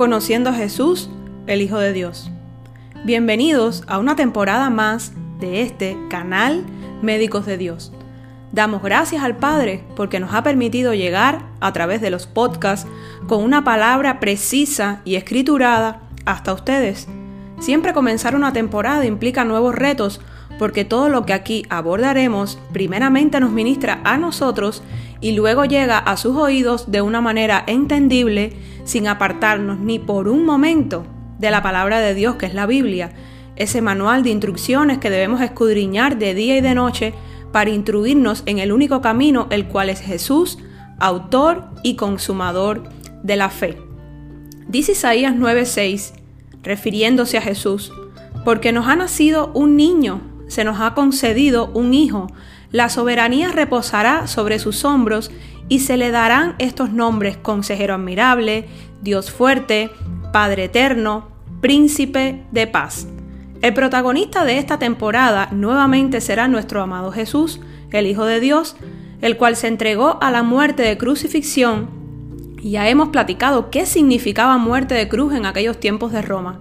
Conociendo a Jesús, el Hijo de Dios. Bienvenidos a una temporada más de este canal Médicos de Dios. Damos gracias al Padre porque nos ha permitido llegar a través de los podcasts con una palabra precisa y escriturada hasta ustedes. Siempre comenzar una temporada implica nuevos retos porque todo lo que aquí abordaremos primeramente nos ministra a nosotros y luego llega a sus oídos de una manera entendible sin apartarnos ni por un momento de la palabra de Dios que es la Biblia, ese manual de instrucciones que debemos escudriñar de día y de noche para instruirnos en el único camino, el cual es Jesús, autor y consumador de la fe. Dice Isaías 9:6, refiriéndose a Jesús, porque nos ha nacido un niño, se nos ha concedido un hijo, la soberanía reposará sobre sus hombros y se le darán estos nombres consejero admirable, Dios fuerte, Padre eterno, príncipe de paz. El protagonista de esta temporada nuevamente será nuestro amado Jesús, el Hijo de Dios, el cual se entregó a la muerte de crucifixión. Ya hemos platicado qué significaba muerte de cruz en aquellos tiempos de Roma.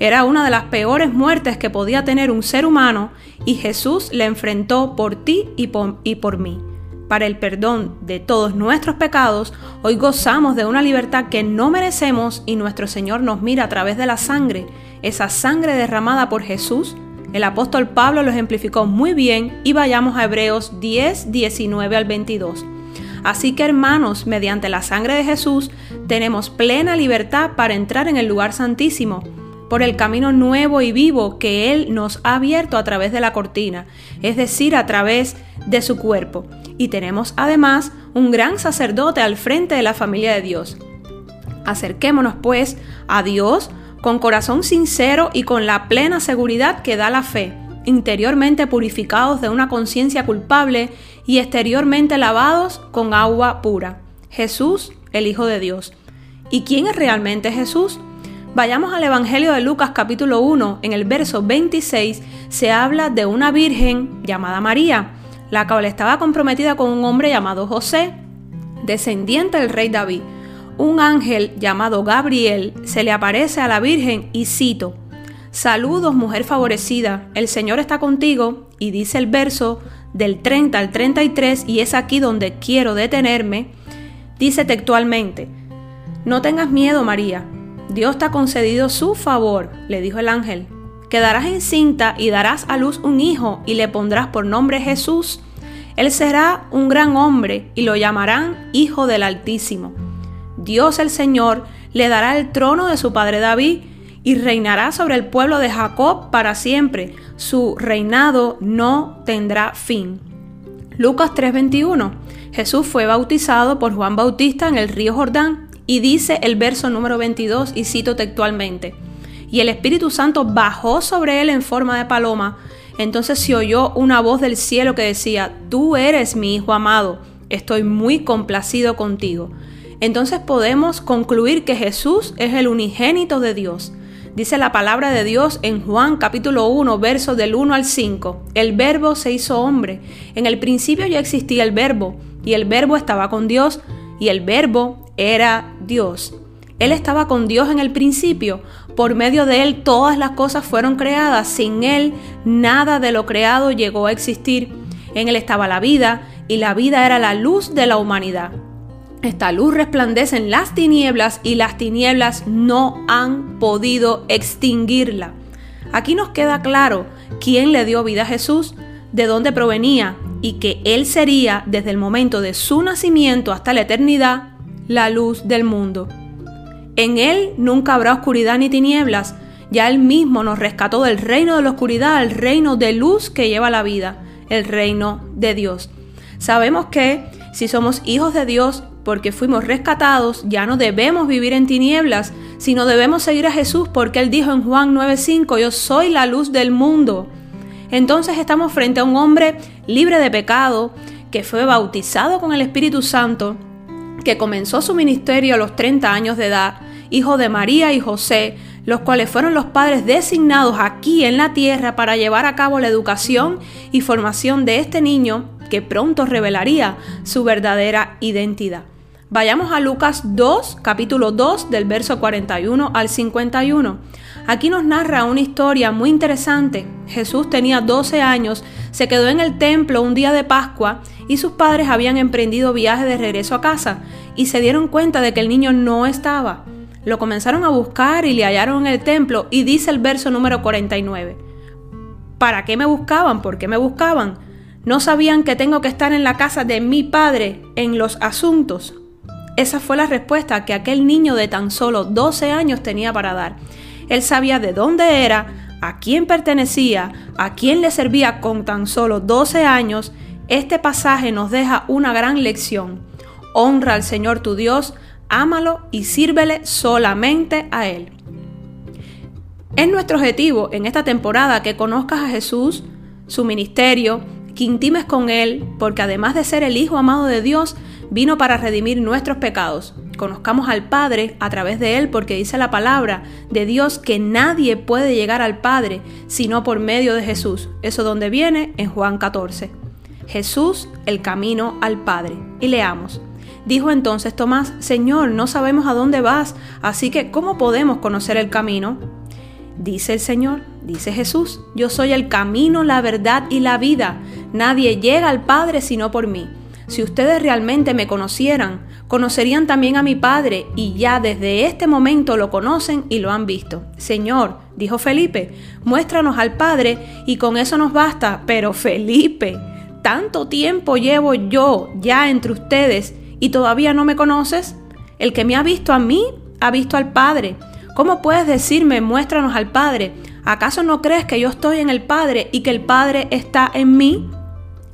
Era una de las peores muertes que podía tener un ser humano y Jesús le enfrentó por ti y por, y por mí. Para el perdón de todos nuestros pecados, hoy gozamos de una libertad que no merecemos y nuestro Señor nos mira a través de la sangre, esa sangre derramada por Jesús. El apóstol Pablo lo ejemplificó muy bien y vayamos a Hebreos 10, 19 al 22. Así que hermanos, mediante la sangre de Jesús tenemos plena libertad para entrar en el lugar santísimo por el camino nuevo y vivo que Él nos ha abierto a través de la cortina, es decir, a través de su cuerpo. Y tenemos además un gran sacerdote al frente de la familia de Dios. Acerquémonos pues a Dios con corazón sincero y con la plena seguridad que da la fe, interiormente purificados de una conciencia culpable y exteriormente lavados con agua pura. Jesús, el Hijo de Dios. ¿Y quién es realmente Jesús? Vayamos al Evangelio de Lucas capítulo 1, en el verso 26 se habla de una virgen llamada María, la cual estaba comprometida con un hombre llamado José, descendiente del rey David. Un ángel llamado Gabriel se le aparece a la virgen y cito, Saludos mujer favorecida, el Señor está contigo y dice el verso del 30 al 33 y es aquí donde quiero detenerme, dice textualmente, No tengas miedo María, Dios te ha concedido su favor, le dijo el ángel. Quedarás encinta y darás a luz un hijo y le pondrás por nombre Jesús. Él será un gran hombre y lo llamarán Hijo del Altísimo. Dios el Señor le dará el trono de su padre David y reinará sobre el pueblo de Jacob para siempre. Su reinado no tendrá fin. Lucas 3:21. Jesús fue bautizado por Juan Bautista en el río Jordán y dice el verso número 22 y cito textualmente, y el Espíritu Santo bajó sobre él en forma de paloma, entonces se oyó una voz del cielo que decía, tú eres mi Hijo amado, estoy muy complacido contigo. Entonces podemos concluir que Jesús es el unigénito de Dios. Dice la palabra de Dios en Juan capítulo 1, versos del 1 al 5. El verbo se hizo hombre. En el principio ya existía el verbo, y el verbo estaba con Dios, y el verbo era Dios. Él estaba con Dios en el principio. Por medio de Él todas las cosas fueron creadas. Sin Él nada de lo creado llegó a existir. En Él estaba la vida y la vida era la luz de la humanidad. Esta luz resplandece en las tinieblas y las tinieblas no han podido extinguirla. Aquí nos queda claro quién le dio vida a Jesús, de dónde provenía y que Él sería desde el momento de su nacimiento hasta la eternidad la luz del mundo. En Él nunca habrá oscuridad ni tinieblas, ya Él mismo nos rescató del reino de la oscuridad al reino de luz que lleva la vida, el reino de Dios. Sabemos que si somos hijos de Dios, porque fuimos rescatados, ya no debemos vivir en tinieblas, sino debemos seguir a Jesús porque Él dijo en Juan 9:5, yo soy la luz del mundo. Entonces estamos frente a un hombre libre de pecado, que fue bautizado con el Espíritu Santo, que comenzó su ministerio a los 30 años de edad, hijo de María y José, los cuales fueron los padres designados aquí en la tierra para llevar a cabo la educación y formación de este niño que pronto revelaría su verdadera identidad. Vayamos a Lucas 2, capítulo 2, del verso 41 al 51. Aquí nos narra una historia muy interesante. Jesús tenía 12 años, se quedó en el templo un día de Pascua y sus padres habían emprendido viaje de regreso a casa y se dieron cuenta de que el niño no estaba. Lo comenzaron a buscar y le hallaron en el templo y dice el verso número 49. ¿Para qué me buscaban? ¿Por qué me buscaban? ¿No sabían que tengo que estar en la casa de mi padre en los asuntos? Esa fue la respuesta que aquel niño de tan solo 12 años tenía para dar. Él sabía de dónde era, a quién pertenecía, a quién le servía con tan solo 12 años. Este pasaje nos deja una gran lección. Honra al Señor tu Dios, ámalo y sírvele solamente a Él. Es nuestro objetivo en esta temporada que conozcas a Jesús, su ministerio, que intimes con Él, porque además de ser el Hijo amado de Dios, vino para redimir nuestros pecados. Conozcamos al Padre a través de Él porque dice la palabra de Dios que nadie puede llegar al Padre sino por medio de Jesús. Eso donde viene en Juan 14. Jesús, el camino al Padre. Y leamos. Dijo entonces Tomás, Señor, no sabemos a dónde vas, así que ¿cómo podemos conocer el camino? Dice el Señor, dice Jesús, yo soy el camino, la verdad y la vida. Nadie llega al Padre sino por mí. Si ustedes realmente me conocieran, conocerían también a mi Padre y ya desde este momento lo conocen y lo han visto. Señor, dijo Felipe, muéstranos al Padre y con eso nos basta. Pero Felipe, tanto tiempo llevo yo ya entre ustedes y todavía no me conoces. El que me ha visto a mí, ha visto al Padre. ¿Cómo puedes decirme, muéstranos al Padre? ¿Acaso no crees que yo estoy en el Padre y que el Padre está en mí?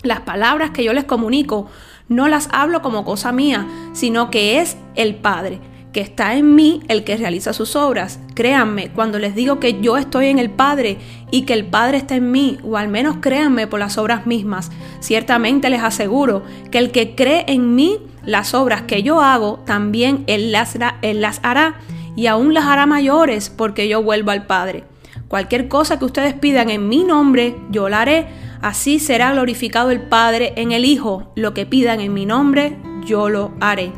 Las palabras que yo les comunico no las hablo como cosa mía, sino que es el Padre, que está en mí el que realiza sus obras. Créanme, cuando les digo que yo estoy en el Padre y que el Padre está en mí, o al menos créanme por las obras mismas, ciertamente les aseguro que el que cree en mí, las obras que yo hago, también él las, las hará y aún las hará mayores porque yo vuelvo al Padre. Cualquier cosa que ustedes pidan en mi nombre, yo la haré Así será glorificado el Padre en el Hijo. Lo que pidan en mi nombre, yo lo haré.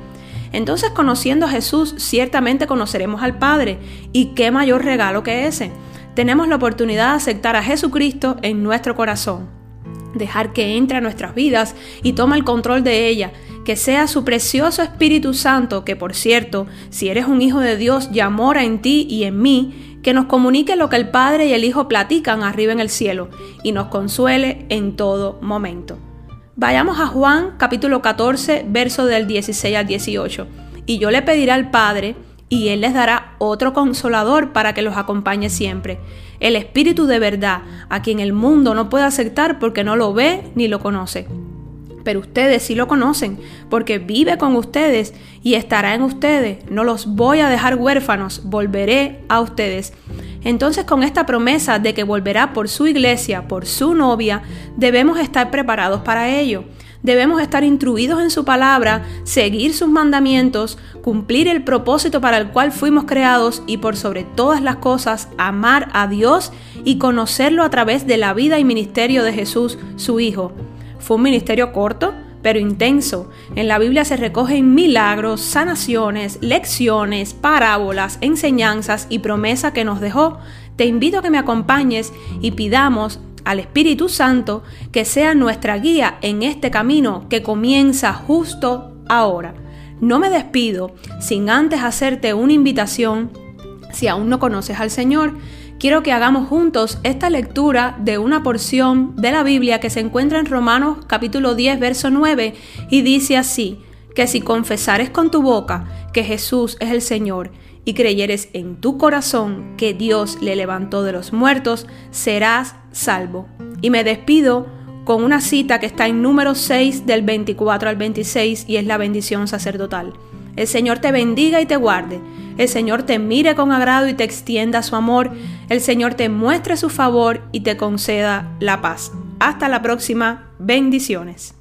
Entonces, conociendo a Jesús, ciertamente conoceremos al Padre. ¿Y qué mayor regalo que ese? Tenemos la oportunidad de aceptar a Jesucristo en nuestro corazón. Dejar que entre a nuestras vidas y tome el control de ella. Que sea su precioso Espíritu Santo, que por cierto, si eres un hijo de Dios, ya mora en ti y en mí, que nos comunique lo que el Padre y el Hijo platican arriba en el cielo y nos consuele en todo momento. Vayamos a Juan capítulo 14, verso del 16 al 18. Y yo le pediré al Padre, y Él les dará otro consolador para que los acompañe siempre, el Espíritu de verdad, a quien el mundo no puede aceptar porque no lo ve ni lo conoce pero ustedes sí lo conocen, porque vive con ustedes y estará en ustedes. No los voy a dejar huérfanos, volveré a ustedes. Entonces con esta promesa de que volverá por su iglesia, por su novia, debemos estar preparados para ello. Debemos estar instruidos en su palabra, seguir sus mandamientos, cumplir el propósito para el cual fuimos creados y por sobre todas las cosas amar a Dios y conocerlo a través de la vida y ministerio de Jesús, su Hijo. Fue un ministerio corto, pero intenso. En la Biblia se recogen milagros, sanaciones, lecciones, parábolas, enseñanzas y promesa que nos dejó. Te invito a que me acompañes y pidamos al Espíritu Santo que sea nuestra guía en este camino que comienza justo ahora. No me despido sin antes hacerte una invitación si aún no conoces al Señor quiero que hagamos juntos esta lectura de una porción de la Biblia que se encuentra en Romanos capítulo 10, verso 9, y dice así, que si confesares con tu boca que Jesús es el Señor y creyeres en tu corazón que Dios le levantó de los muertos, serás salvo. Y me despido con una cita que está en número 6 del 24 al 26 y es la bendición sacerdotal. El Señor te bendiga y te guarde. El Señor te mire con agrado y te extienda su amor. El Señor te muestre su favor y te conceda la paz. Hasta la próxima. Bendiciones.